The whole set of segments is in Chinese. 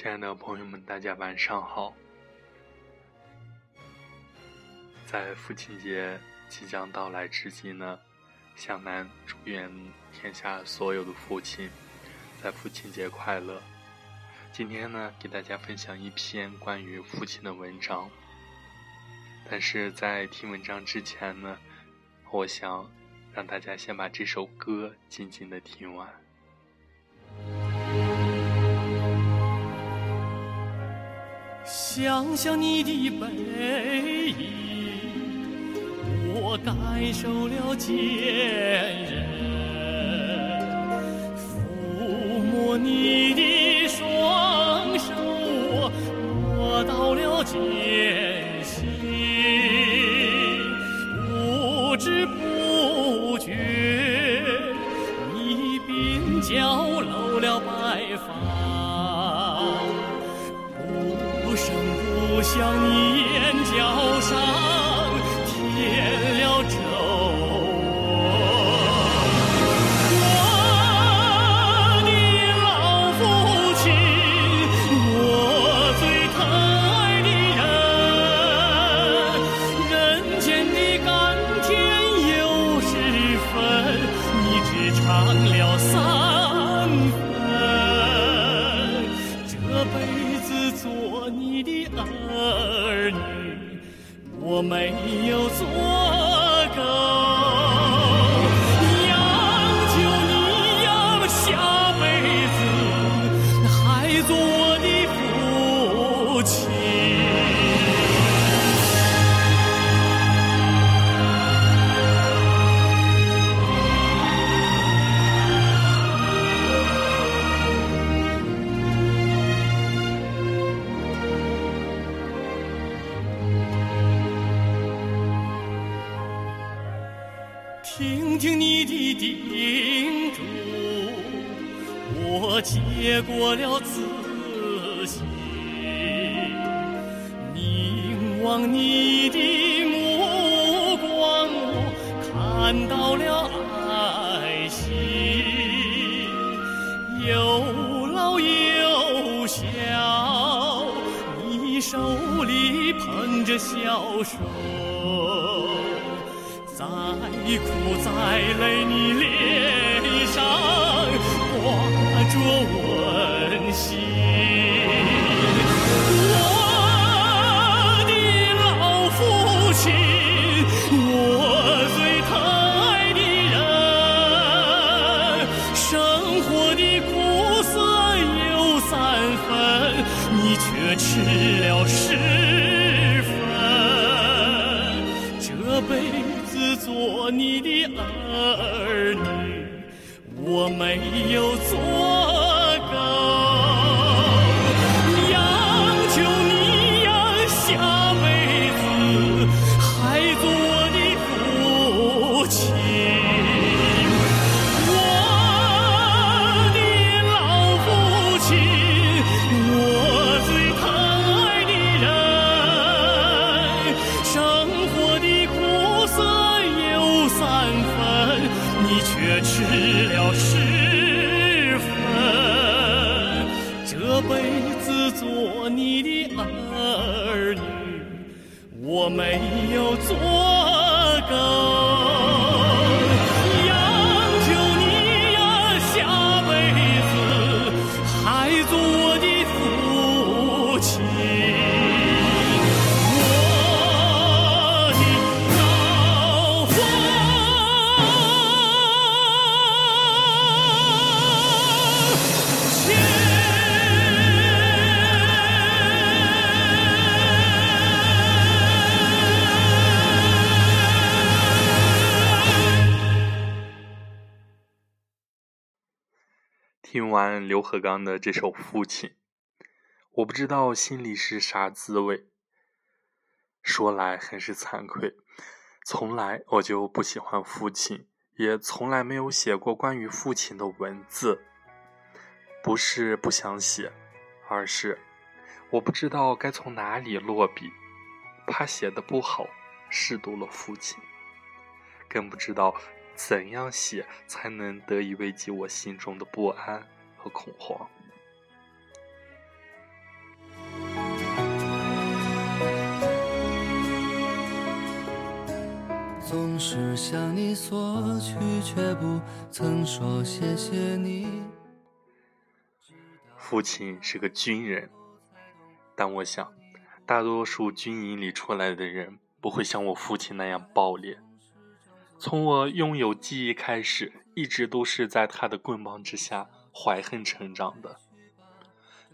亲爱的朋友们，大家晚上好。在父亲节即将到来之际呢，向南祝愿天下所有的父亲在父亲节快乐。今天呢，给大家分享一篇关于父亲的文章。但是在听文章之前呢，我想让大家先把这首歌静静的听完。想想你的背影，我感受了坚韧；抚摸你的双手，我摸到了艰辛。不知不觉，你鬓角就像，你眼角上天望你的目光，我看到了爱心。有老有小，你手里捧着小手。再苦再累，你脸上挂着我完刘和刚的这首《父亲》，我不知道心里是啥滋味。说来很是惭愧，从来我就不喜欢父亲，也从来没有写过关于父亲的文字。不是不想写，而是我不知道该从哪里落笔，怕写的不好，试读了父亲，更不知道怎样写才能得以慰藉我心中的不安恐慌。总是向你索取却不曾说谢谢你父亲是个军人但我想大多数军营里出来的人不会像我父亲那样暴烈。从我拥有记忆开始一直都是在他的棍棒之下怀恨成长的。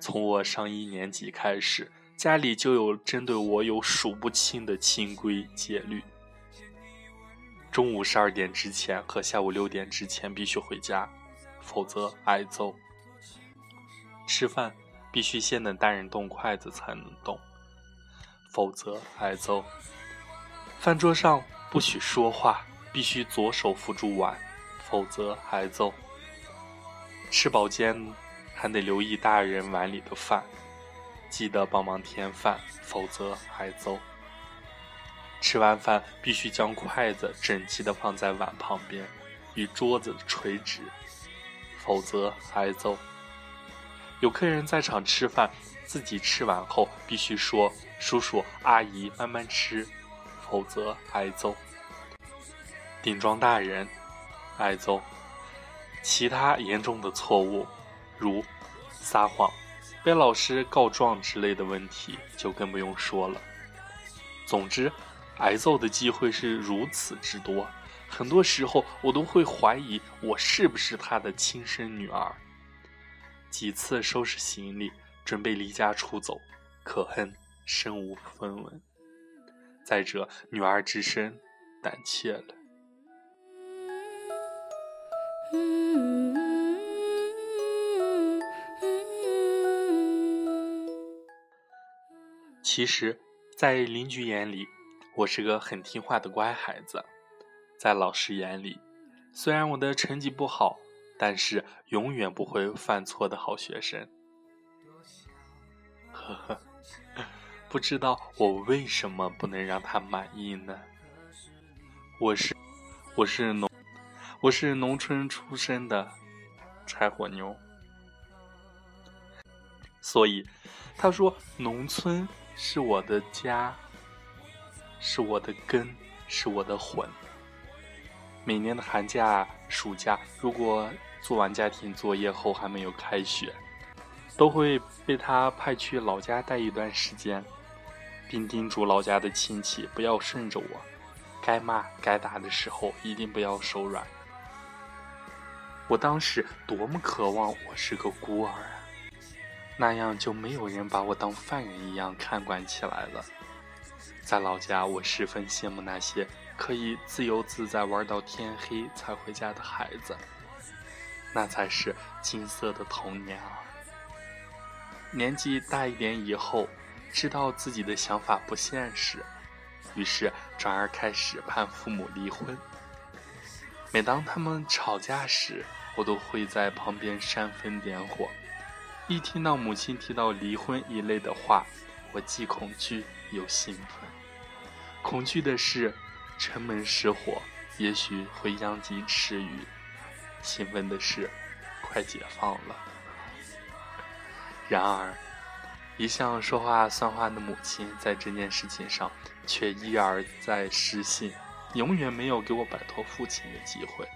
从我上一年级开始，家里就有针对我有数不清的清规戒律：中午十二点之前和下午六点之前必须回家，否则挨揍；吃饭必须先等大人动筷子才能动，否则挨揍；饭桌上不许说话。必须左手扶住碗，否则挨揍。吃饱间还得留意大人碗里的饭，记得帮忙添饭，否则挨揍。吃完饭必须将筷子整齐地放在碗旁边，与桌子垂直，否则挨揍。有客人在场吃饭，自己吃完后必须说：“叔叔阿姨慢慢吃”，否则挨揍。顶撞大人，挨揍；其他严重的错误，如撒谎、被老师告状之类的问题，就更不用说了。总之，挨揍的机会是如此之多，很多时候我都会怀疑我是不是他的亲生女儿。几次收拾行李，准备离家出走，可恨身无分文。再者，女儿之身，胆怯了。其实，在邻居眼里，我是个很听话的乖孩子；在老师眼里，虽然我的成绩不好，但是永远不会犯错的好学生。呵呵，不知道我为什么不能让他满意呢？我是，我是农。我是农村出生的柴火妞，所以他说农村是我的家，是我的根，是我的魂。每年的寒假、暑假，如果做完家庭作业后还没有开学，都会被他派去老家待一段时间，并叮嘱老家的亲戚不要顺着我，该骂该打的时候一定不要手软。我当时多么渴望我是个孤儿啊，那样就没有人把我当犯人一样看管起来了。在老家，我十分羡慕那些可以自由自在玩到天黑才回家的孩子，那才是金色的童年啊！年纪大一点以后，知道自己的想法不现实，于是转而开始盼父母离婚。每当他们吵架时，我都会在旁边煽风点火。一听到母亲提到离婚一类的话，我既恐惧又兴奋。恐惧的是城门失火，也许会殃及池鱼；兴奋的是快解放了。然而，一向说话算话的母亲在这件事情上却一而再失信。永远没有给我摆脱父亲的机会。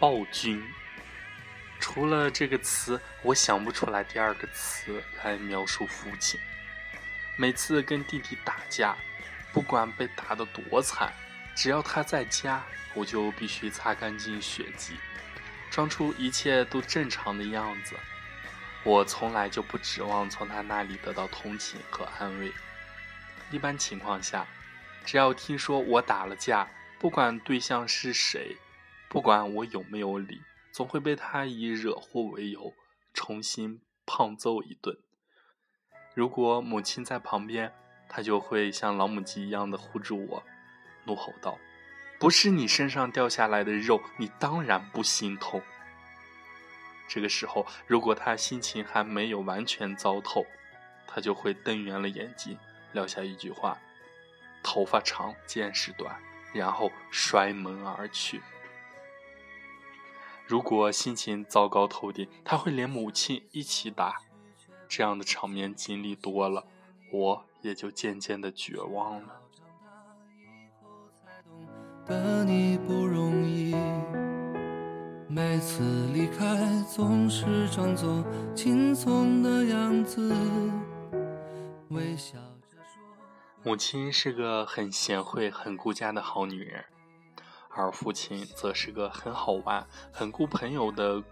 暴君，除了这个词，我想不出来第二个词来描述父亲。每次跟弟弟打架，不管被打得多惨，只要他在家，我就必须擦干净血迹。装出一切都正常的样子，我从来就不指望从他那里得到同情和安慰。一般情况下，只要听说我打了架，不管对象是谁，不管我有没有理，总会被他以惹祸为由，重新胖揍一顿。如果母亲在旁边，他就会像老母鸡一样的护住我，怒吼道。不是你身上掉下来的肉，你当然不心痛。这个时候，如果他心情还没有完全糟透，他就会瞪圆了眼睛，撂下一句话：“头发长，见识短。”然后摔门而去。如果心情糟糕透顶，他会连母亲一起打。这样的场面经历多了，我也就渐渐的绝望了。的你不容易，每次离开总是装作轻松的样子，微笑着说。母亲是个很贤惠、很顾家的好女人，而父亲则是个很好玩、很顾朋友的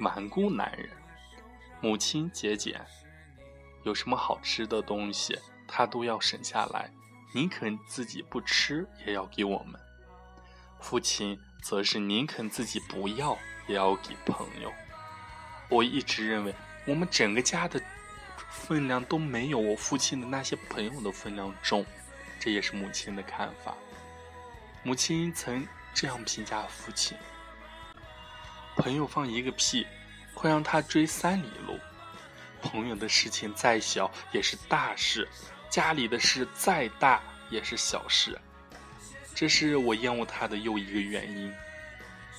顽固男人。母亲节俭。有什么好吃的东西，他都要省下来，宁肯自己不吃也要给我们。父亲则是宁肯自己不要也要给朋友。我一直认为，我们整个家的分量都没有我父亲的那些朋友的分量重，这也是母亲的看法。母亲曾这样评价父亲：朋友放一个屁，会让他追三里路。朋友的事情再小也是大事，家里的事再大也是小事，这是我厌恶他的又一个原因。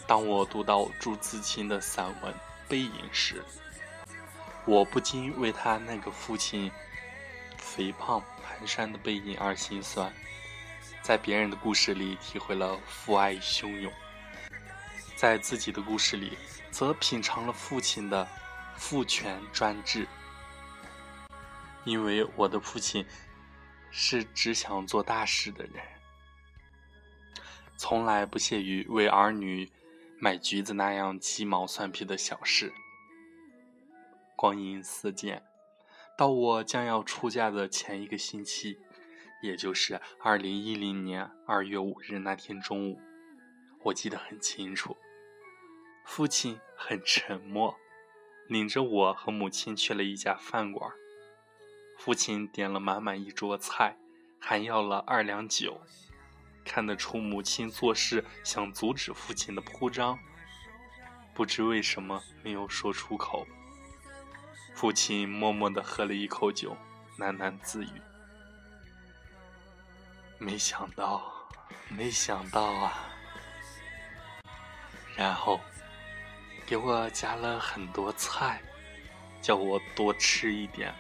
当我读到朱自清的散文《背影》时，我不禁为他那个父亲肥胖蹒跚的背影而心酸，在别人的故事里体会了父爱汹涌，在自己的故事里则品尝了父亲的。父权专制，因为我的父亲是只想做大事的人，从来不屑于为儿女买橘子那样鸡毛蒜皮的小事。光阴似箭，到我将要出嫁的前一个星期，也就是二零一零年二月五日那天中午，我记得很清楚，父亲很沉默。领着我和母亲去了一家饭馆，父亲点了满满一桌菜，还要了二两酒。看得出母亲做事想阻止父亲的铺张，不知为什么没有说出口。父亲默默地喝了一口酒，喃喃自语：“没想到，没想到啊！”然后。给我夹了很多菜，叫我多吃一点，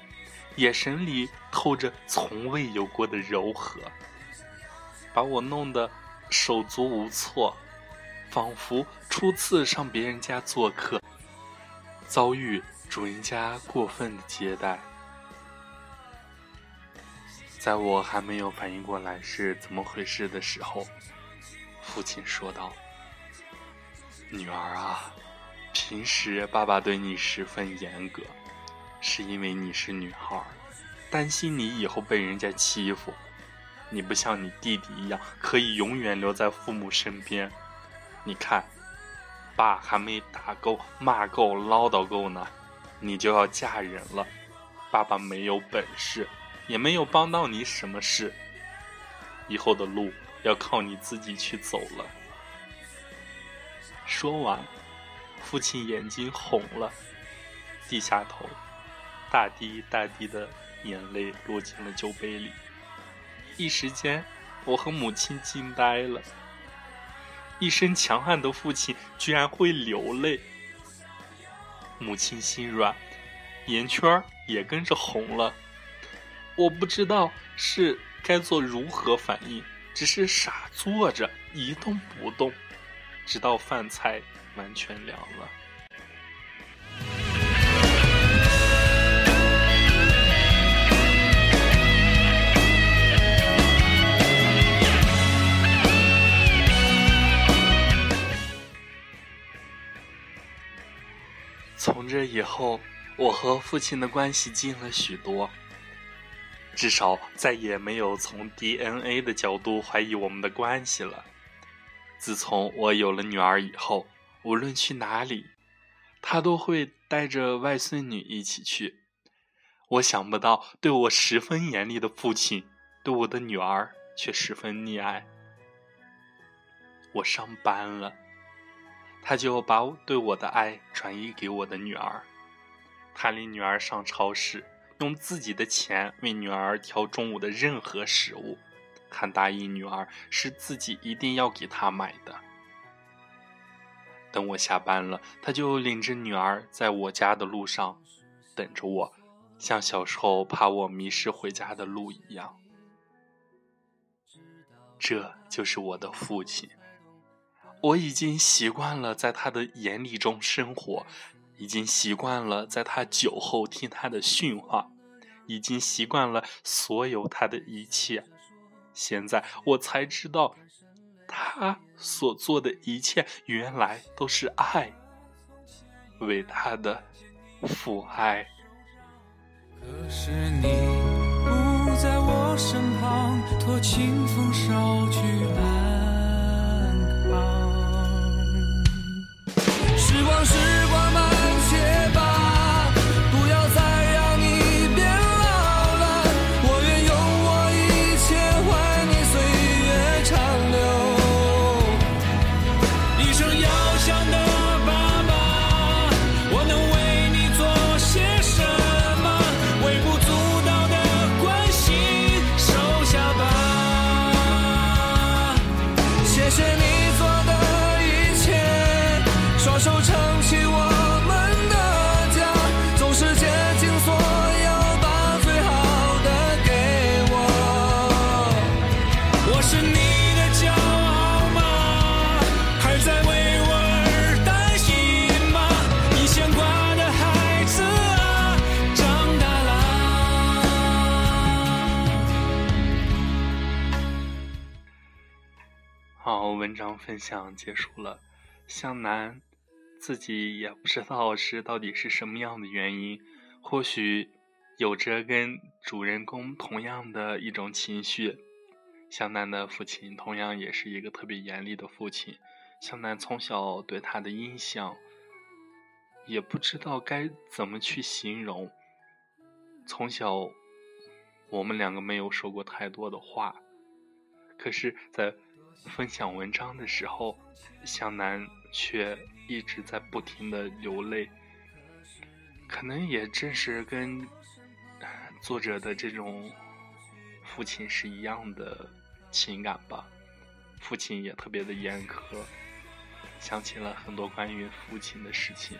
眼神里透着从未有过的柔和，把我弄得手足无措，仿佛初次上别人家做客，遭遇主人家过分的接待。在我还没有反应过来是怎么回事的时候，父亲说道：“女儿啊。”平时爸爸对你十分严格，是因为你是女孩，担心你以后被人家欺负。你不像你弟弟一样可以永远留在父母身边。你看，爸还没打够、骂够、唠叨够呢，你就要嫁人了。爸爸没有本事，也没有帮到你什么事。以后的路要靠你自己去走了。说完。父亲眼睛红了，低下头，大滴大滴的眼泪落进了酒杯里。一时间，我和母亲惊呆了。一身强悍的父亲居然会流泪。母亲心软，眼圈也跟着红了。我不知道是该做如何反应，只是傻坐着一动不动，直到饭菜。完全凉了。从这以后，我和父亲的关系近了许多，至少再也没有从 DNA 的角度怀疑我们的关系了。自从我有了女儿以后。无论去哪里，他都会带着外孙女一起去。我想不到，对我十分严厉的父亲，对我的女儿却十分溺爱。我上班了，他就把对我的爱转移给我的女儿。他领女儿上超市，用自己的钱为女儿挑中午的任何食物，还答应女儿是自己一定要给她买的。等我下班了，他就领着女儿在我家的路上等着我，像小时候怕我迷失回家的路一样。这就是我的父亲。我已经习惯了在他的眼里中生活，已经习惯了在他酒后听他的训话，已经习惯了所有他的一切。现在我才知道，他所做的一切原来都是爱，伟大的父爱。可是你不在我身旁，托清风捎去安文章分享结束了。向南自己也不知道是到底是什么样的原因，或许有着跟主人公同样的一种情绪。向南的父亲同样也是一个特别严厉的父亲。向南从小对他的印象，也不知道该怎么去形容。从小，我们两个没有说过太多的话，可是，在分享文章的时候，向南却一直在不停的流泪。可能也正是跟作者的这种父亲是一样的情感吧。父亲也特别的严苛，想起了很多关于父亲的事情。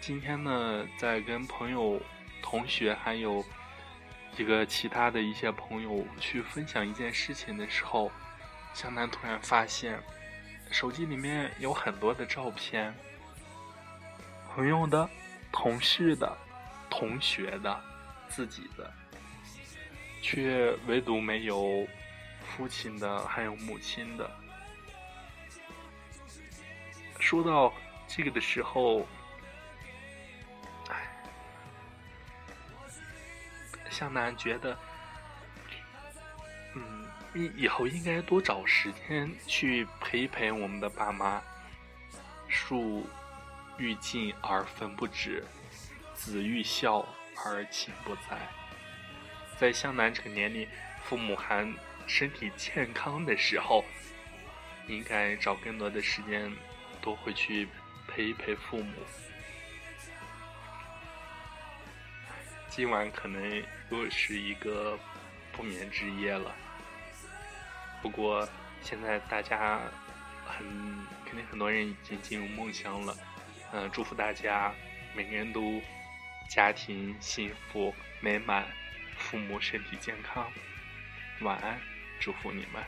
今天呢，在跟朋友、同学还有一个其他的一些朋友去分享一件事情的时候，向南突然发现，手机里面有很多的照片，朋友的、同事的、同学的、自己的，却唯独没有父亲的，还有母亲的。说到这个的时候，向南觉得，嗯，以以后应该多找时间去陪一陪我们的爸妈。树欲静而风不止，子欲孝而亲不在。在向南这个年龄，父母还身体健康的时候，应该找更多的时间，多回去陪一陪父母。今晚可能又是一个不眠之夜了。不过现在大家很肯定很多人已经进入梦乡了。嗯、祝福大家每个人都家庭幸福美满，父母身体健康。晚安，祝福你们。